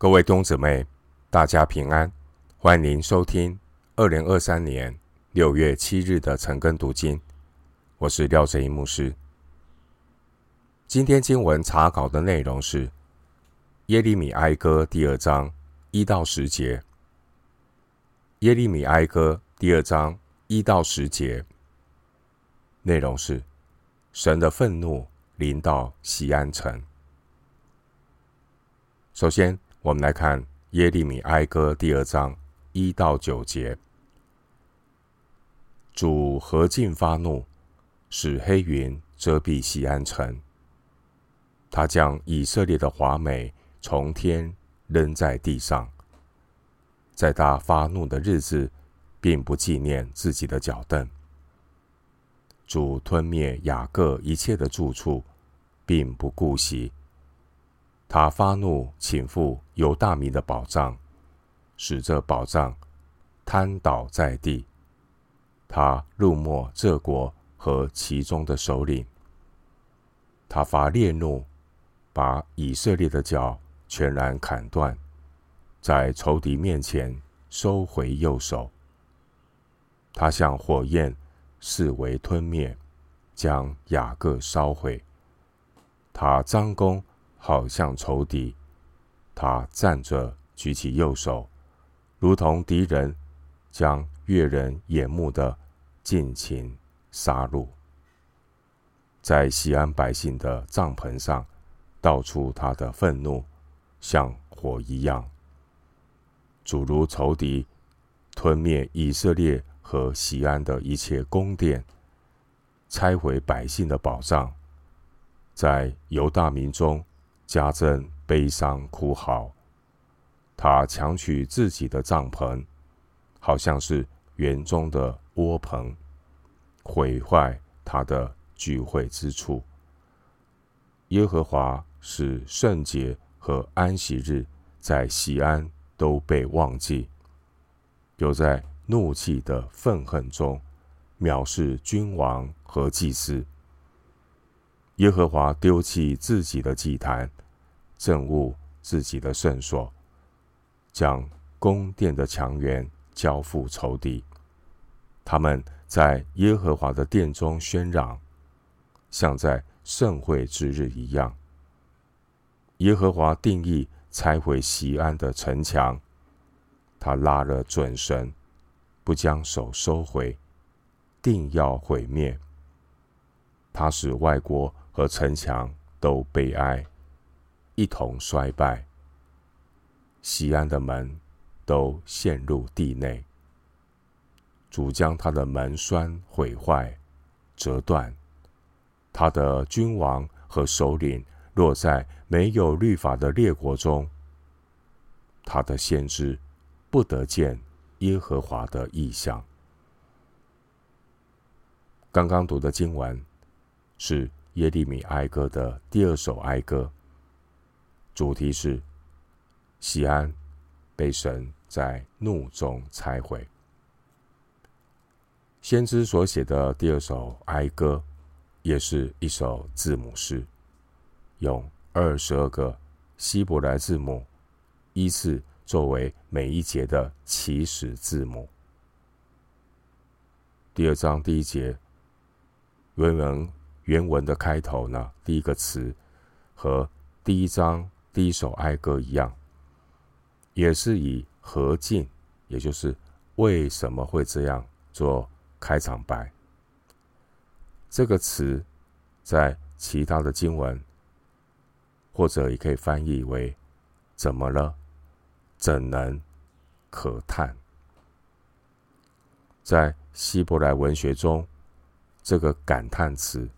各位弟兄姊妹，大家平安，欢迎收听二零二三年六月七日的晨更读经。我是廖正一牧师。今天经文查考的内容是耶利米哀歌第二章一到十节。耶利米哀歌第二章一到十节内容是神的愤怒临到西安城。首先，我们来看耶利米哀歌第二章一到九节：主何竟发怒，使黑云遮蔽西安城。他将以色列的华美从天扔在地上，在他发怒的日子，并不纪念自己的脚凳。主吞灭雅各一切的住处，并不顾惜。他发怒，倾覆犹大民的宝藏，使这宝藏瘫倒在地。他入没这国和其中的首领。他发烈怒，把以色列的脚全然砍断，在仇敌面前收回右手。他像火焰视为吞灭，将雅各烧毁。他张弓。好像仇敌，他站着举起右手，如同敌人将悦人眼目的尽情杀戮。在西安百姓的帐篷上，倒出他的愤怒，像火一样。主如仇敌，吞灭以色列和西安的一切宫殿，拆毁百姓的宝藏，在犹大民中。加增悲伤哭嚎，他强取自己的帐篷，好像是园中的窝棚，毁坏他的聚会之处。耶和华使圣洁和安息日在西安都被忘记，又在怒气的愤恨中藐视君王和祭司。耶和华丢弃自己的祭坛，憎恶自己的圣所，将宫殿的墙垣交付仇敌。他们在耶和华的殿中喧嚷，像在盛会之日一样。耶和华定义拆毁西安的城墙，他拉了准绳，不将手收回，定要毁灭。他使外国和城墙都悲哀，一同衰败。西安的门都陷入地内。主将他的门栓毁坏、折断。他的君王和首领落在没有律法的列国中。他的先知不得见耶和华的意象。刚刚读的经文是。耶利米哀歌的第二首哀歌，主题是西安被神在怒中拆毁。先知所写的第二首哀歌，也是一首字母诗，用二十二个希伯来字母依次作为每一节的起始字母。第二章第一节原文。原文的开头呢，第一个词和第一章第一首哀歌一样，也是以何竟，也就是为什么会这样做开场白。这个词在其他的经文，或者也可以翻译为“怎么了？怎能？可叹？”在希伯来文学中，这个感叹词。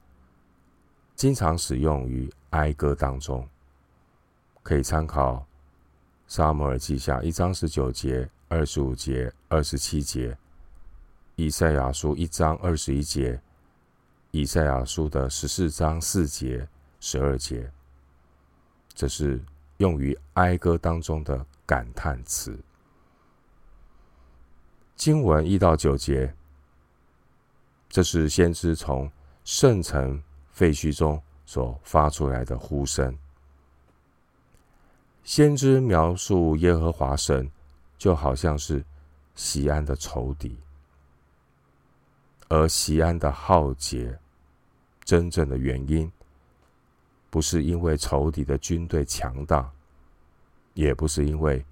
经常使用于哀歌当中，可以参考《撒母耳记下》一章十九节、二十五节、二十七节，《以赛亚书》一章二十一节，《以赛亚书》的十四章四节、十二节，这是用于哀歌当中的感叹词。经文一到九节，这是先知从圣城。废墟中所发出来的呼声。先知描述耶和华神，就好像是西安的仇敌，而西安的浩劫，真正的原因，不是因为仇敌的军队强大，也不是因为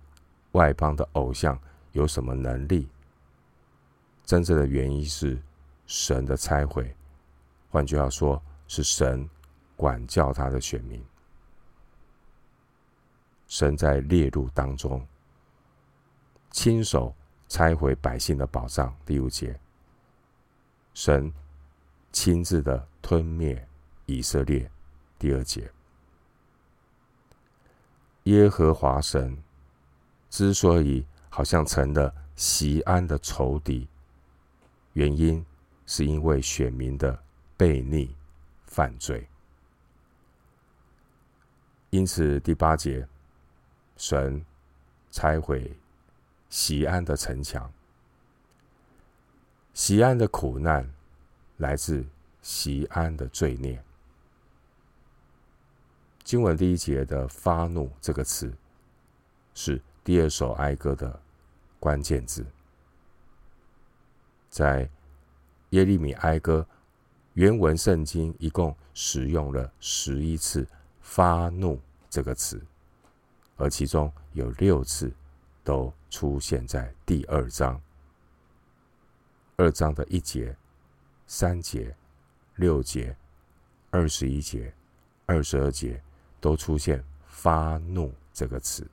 外邦的偶像有什么能力，真正的原因是神的拆毁。换句话说，是神管教他的选民。神在烈怒当中，亲手拆毁百姓的宝藏。第五节，神亲自的吞灭以色列。第二节，耶和华神之所以好像成了锡安的仇敌，原因是因为选民的悖逆犯罪。因此，第八节。神拆毁西安的城墙，西安的苦难来自西安的罪孽。经文第一节的“发怒”这个词，是第二首哀歌的关键字。在耶利米哀歌原文圣经，一共使用了十一次“发怒”这个词。而其中有六次都出现在第二章，二章的一节、三节、六节、二十一节、二十二节都出现“发怒”这个词。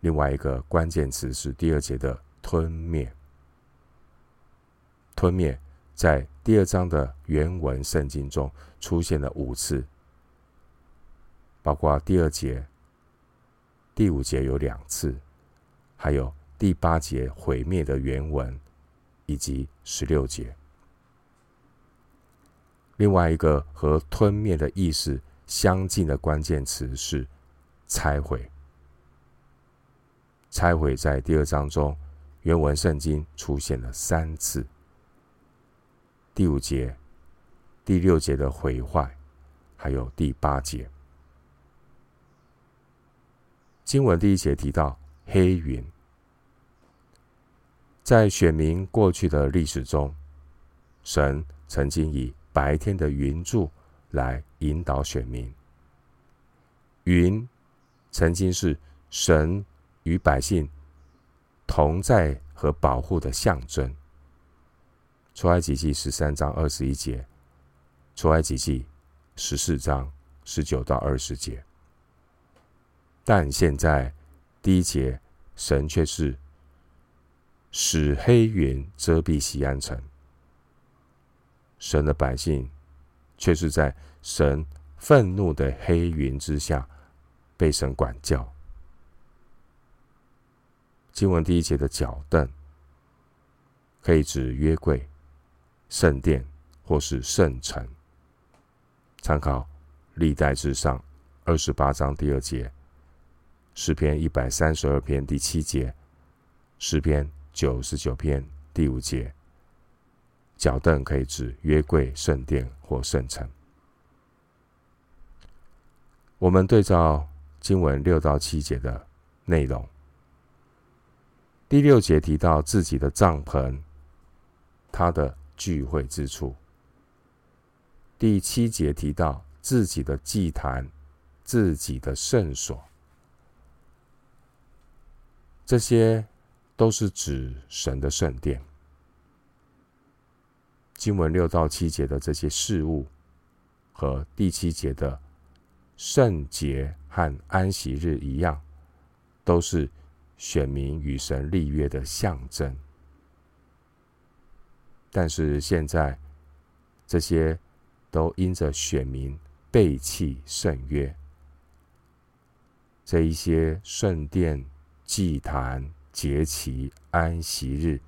另外一个关键词是第二节的“吞灭”，吞灭在第二章的原文圣经中出现了五次。包括第二节、第五节有两次，还有第八节毁灭的原文，以及十六节。另外一个和吞灭的意思相近的关键词是拆毁。拆毁在第二章中原文圣经出现了三次。第五节、第六节的毁坏，还有第八节。经文第一节提到黑云，在选民过去的历史中，神曾经以白天的云柱来引导选民。云曾经是神与百姓同在和保护的象征。出埃及记十三章二十一节，出埃及记十四章十九到二十节。但现在，第一节，神却是使黑云遮蔽西安城，神的百姓却是在神愤怒的黑云之下被神管教。经文第一节的脚凳，可以指约柜、圣殿或是圣城。参考历代志上二十八章第二节。诗篇一百三十二篇第七节，诗篇九十九篇第五节，脚凳可以指约柜、圣殿或圣城。我们对照经文六到七节的内容，第六节提到自己的帐篷，他的聚会之处；第七节提到自己的祭坛，自己的圣所。这些都是指神的圣殿。经文六到七节的这些事物，和第七节的圣节和安息日一样，都是选民与神立约的象征。但是现在，这些都因着选民背弃圣约，这一些圣殿。祭坛、节期、安息日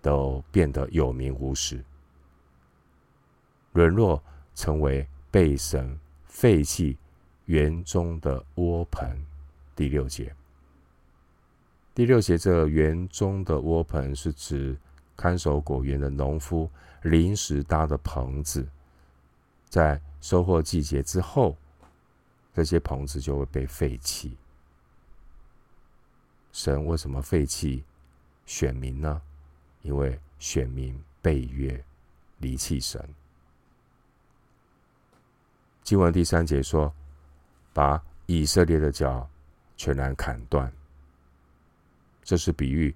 都变得有名无实，沦落成为被神废弃园中的窝棚。第六节，第六节这园中的窝棚是指看守果园的农夫临时搭的棚子，在收获季节之后，这些棚子就会被废弃。神为什么废弃选民呢？因为选民背约，离弃神。经文第三节说：“把以色列的脚全然砍断。”这是比喻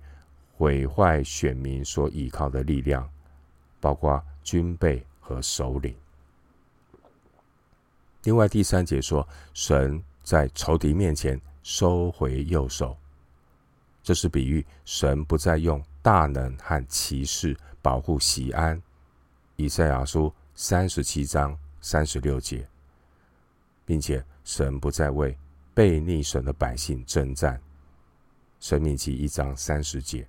毁坏选民所依靠的力量，包括军备和首领。另外，第三节说，神在仇敌面前收回右手，这是比喻神不再用大能和骑士保护锡安。以赛亚书三十七章三十六节，并且神不再为悖逆神的百姓征战。申命记一章三十节，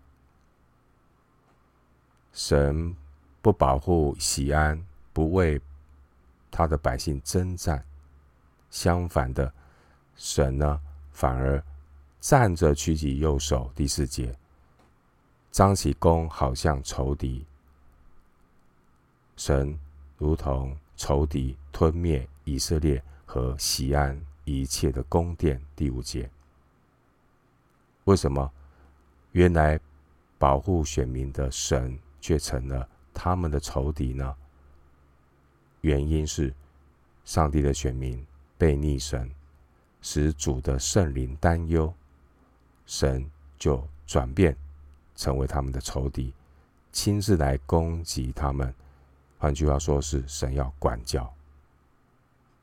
神不保护锡安，不为他的百姓征战。相反的，神呢，反而站着举起右手。第四节，张起弓，好像仇敌。神如同仇敌吞灭以色列和西安一切的宫殿。第五节。为什么原来保护选民的神却成了他们的仇敌呢？原因是上帝的选民被逆神，使主的圣灵担忧，神就转变成为他们的仇敌，亲自来攻击他们。换句话说，是神要管教。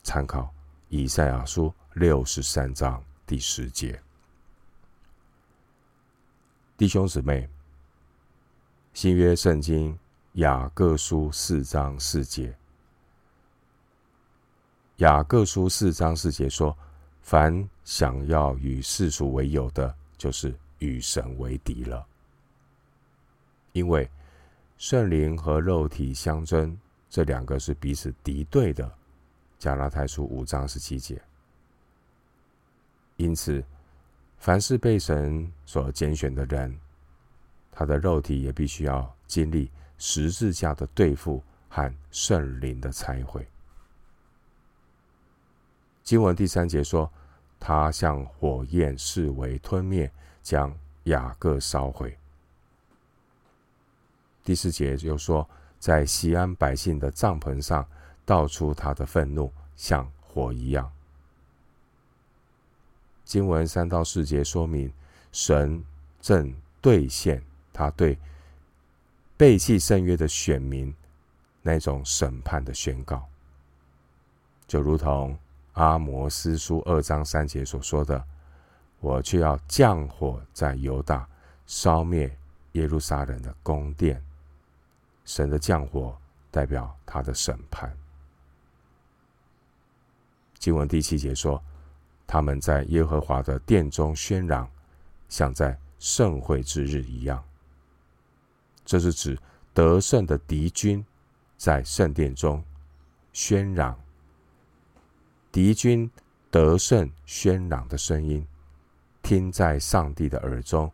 参考以赛亚书六十三章第十节。弟兄姊妹，新约圣经雅各书四章四节，雅各书四章四节说：“凡想要与世俗为友的，就是与神为敌了。”因为圣灵和肉体相争，这两个是彼此敌对的。加拉太书五章十七节。因此。凡是被神所拣选的人，他的肉体也必须要经历十字架的对付和圣灵的拆毁。经文第三节说：“他向火焰视为吞灭，将雅各烧毁。”第四节又说：“在西安百姓的帐篷上倒出他的愤怒，像火一样。”经文三到四节说明，神正兑现他对背弃圣约的选民那种审判的宣告，就如同阿摩司书二章三节所说的：“我却要降火在犹大，烧灭耶路撒冷的宫殿。”神的降火代表他的审判。经文第七节说。他们在耶和华的殿中喧嚷，像在盛会之日一样。这是指得胜的敌军在圣殿中喧嚷。敌军得胜喧嚷的声音，听在上帝的耳中，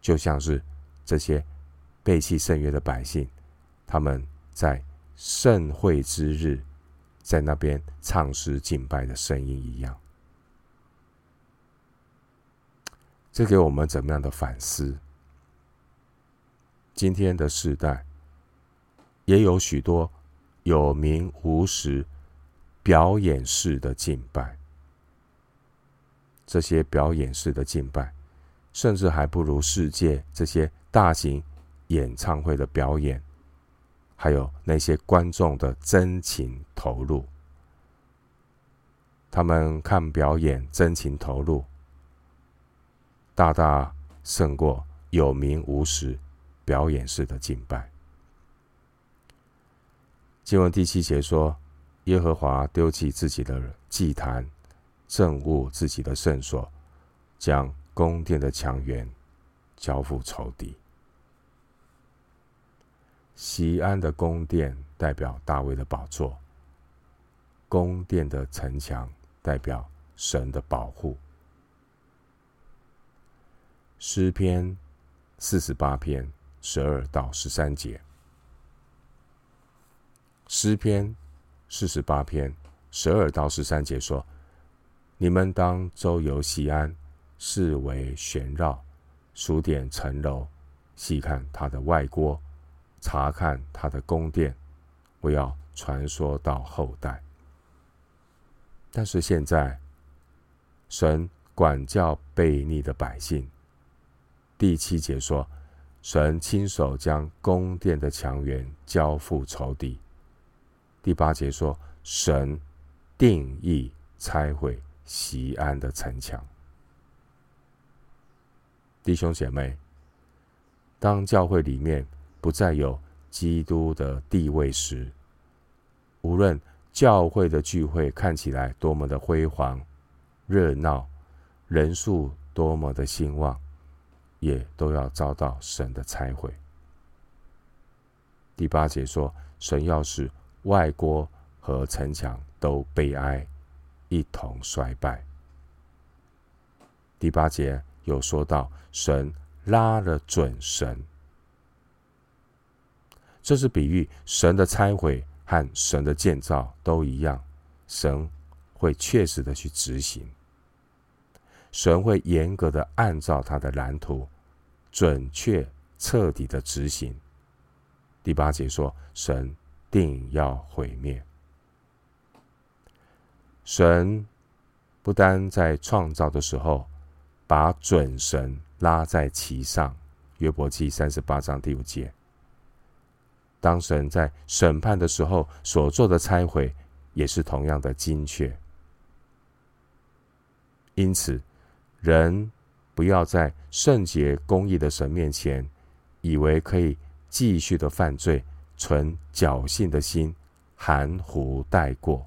就像是这些背弃圣约的百姓，他们在盛会之日在那边唱诗敬拜的声音一样。这给我们怎么样的反思？今天的世代也有许多有名无实、表演式的敬拜，这些表演式的敬拜，甚至还不如世界这些大型演唱会的表演，还有那些观众的真情投入。他们看表演，真情投入。大大胜过有名无实、表演式的敬拜。经文第七节说：“耶和华丢弃自己的祭坛，憎恶自己的圣所，将宫殿的墙垣交付仇敌。”西安的宫殿代表大卫的宝座，宫殿的城墙代表神的保护。诗篇四十八篇十二到十三节。诗篇四十八篇十二到十三节说：“你们当周游西安，四围旋绕，数点城楼，细看它的外郭，查看它的宫殿，我要传说到后代。但是现在，神管教悖逆的百姓。第七节说，神亲手将宫殿的墙垣交付仇敌。第八节说，神定义拆毁西安的城墙。弟兄姐妹，当教会里面不再有基督的地位时，无论教会的聚会看起来多么的辉煌、热闹，人数多么的兴旺，也都要遭到神的拆毁。第八节说，神要使外郭和城墙都悲哀，一同衰败。第八节有说到，神拉了准绳，这是比喻神的拆毁和神的建造都一样，神会确实的去执行，神会严格的按照他的蓝图，准确彻底的执行。第八节说，神定要毁灭。神不单在创造的时候把准绳拉在其上，约伯记三十八章第五节。当神在审判的时候所做的拆毁，也是同样的精确。因此，人不要在圣洁公义的神面前，以为可以继续的犯罪，存侥幸的心，含糊带过。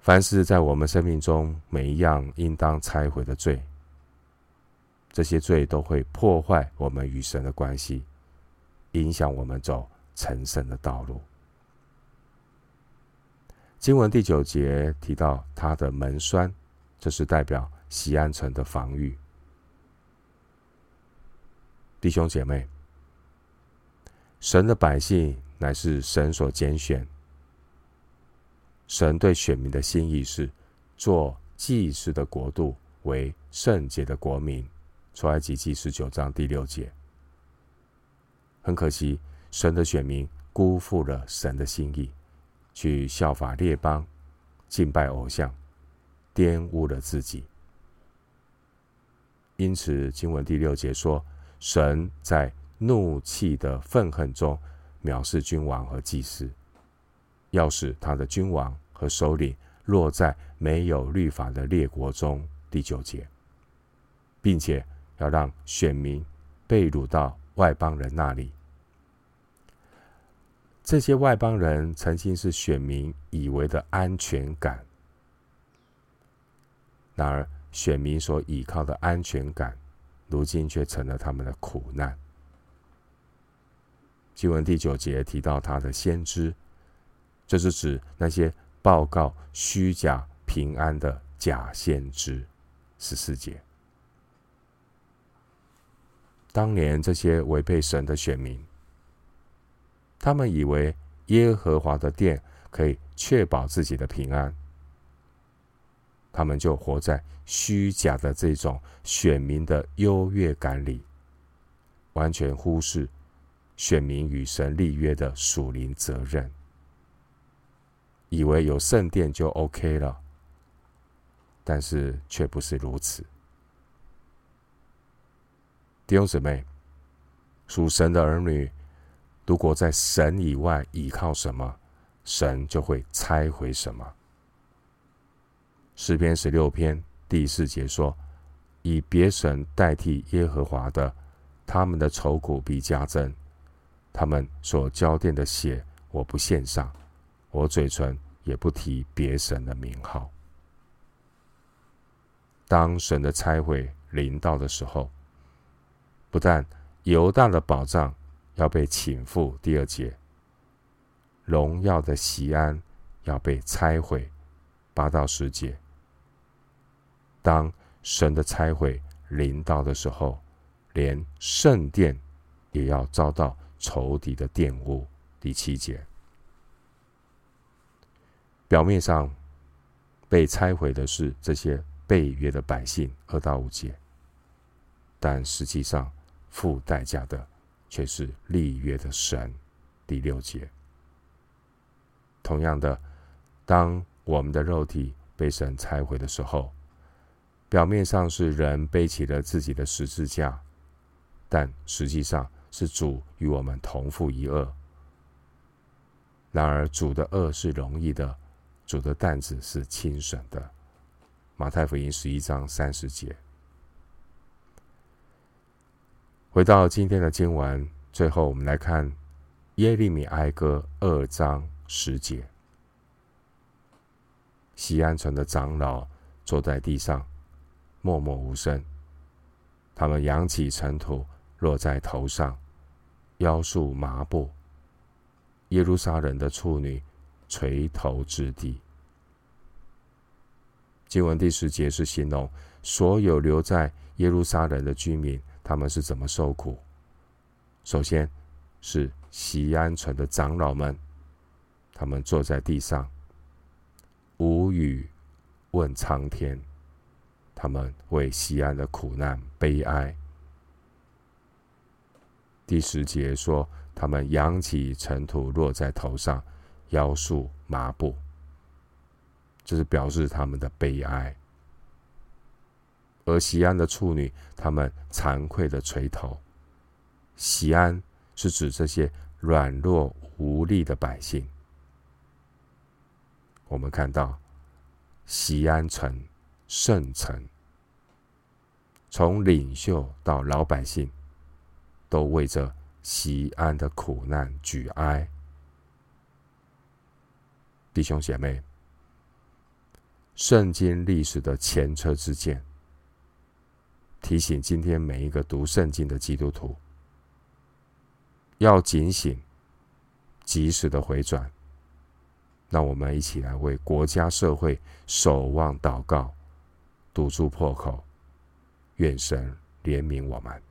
凡是在我们生命中每一样应当拆毁的罪，这些罪都会破坏我们与神的关系，影响我们走成圣的道路。经文第九节提到他的门闩，这是代表西安城的防御。弟兄姐妹，神的百姓乃是神所拣选。神对选民的心意是做祭司的国度，为圣洁的国民。出埃及记十九章第六节。很可惜，神的选民辜负了神的心意，去效法列邦，敬拜偶像，玷污了自己。因此，经文第六节说，神在怒气的愤恨中藐视君王和祭司。要使他的君王和首领落在没有律法的列国中，第九节，并且要让选民被掳到外邦人那里。这些外邦人曾经是选民以为的安全感，然而选民所依靠的安全感，如今却成了他们的苦难。经文第九节提到他的先知。这是指那些报告虚假平安的假先知。十四节，当年这些违背神的选民，他们以为耶和华的殿可以确保自己的平安，他们就活在虚假的这种选民的优越感里，完全忽视选民与神立约的属灵责任。以为有圣殿就 OK 了，但是却不是如此。弟兄姊妹，属神的儿女，如果在神以外依靠什么，神就会拆毁什么。诗篇十六篇第四节说：“以别神代替耶和华的，他们的愁苦必加增；他们所浇奠的血，我不献上。”我嘴唇也不提别神的名号。当神的拆毁临到的时候，不但犹大的宝藏要被倾覆，第二节，荣耀的锡安要被拆毁，八到十节。当神的拆毁临到的时候，连圣殿也要遭到仇敌的玷污，第七节。表面上被拆毁的是这些被约的百姓，二到五节。但实际上，付代价的却是立约的神，第六节。同样的，当我们的肉体被神拆毁的时候，表面上是人背起了自己的十字架，但实际上是主与我们同负一轭。然而，主的轭是容易的，主的担子是轻省的。马太福音十一章三十节。回到今天的经文，最后我们来看耶利米哀歌二章十节。西安城的长老坐在地上，默默无声。他们扬起尘土，落在头上，腰束麻布。耶路撒冷的处女垂头至地。经文第十节是形容所有留在耶路撒冷的居民。他们是怎么受苦？首先是西安城的长老们，他们坐在地上，无语问苍天。他们为西安的苦难悲哀。第十节说，他们扬起尘土落在头上，腰束麻布，这是表示他们的悲哀。而西安的处女，他们惭愧的垂头。西安是指这些软弱无力的百姓。我们看到西安城圣城，从领袖到老百姓，都为着西安的苦难举哀。弟兄姐妹，圣经历史的前车之鉴。提醒今天每一个读圣经的基督徒，要警醒，及时的回转。让我们一起来为国家社会守望祷告，堵住破口，愿神怜悯我们。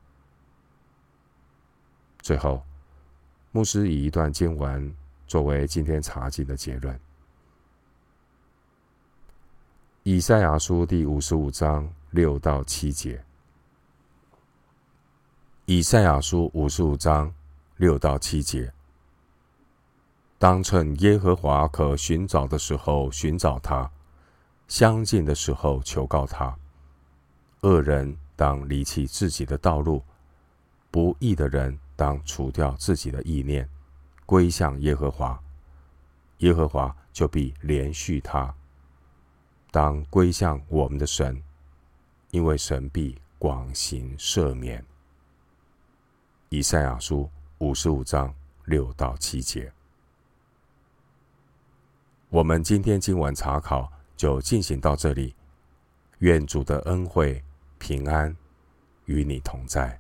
最后，牧师以一段经文作为今天查经的结论：以赛亚书第五十五章六到七节。以赛亚书五十五章六到七节：当趁耶和华可寻找的时候寻找他，相近的时候求告他。恶人当离弃自己的道路，不义的人当除掉自己的意念，归向耶和华，耶和华就必连续他。当归向我们的神，因为神必广行赦免。以赛亚书五十五章六到七节，我们今天经文查考就进行到这里。愿主的恩惠平安与你同在。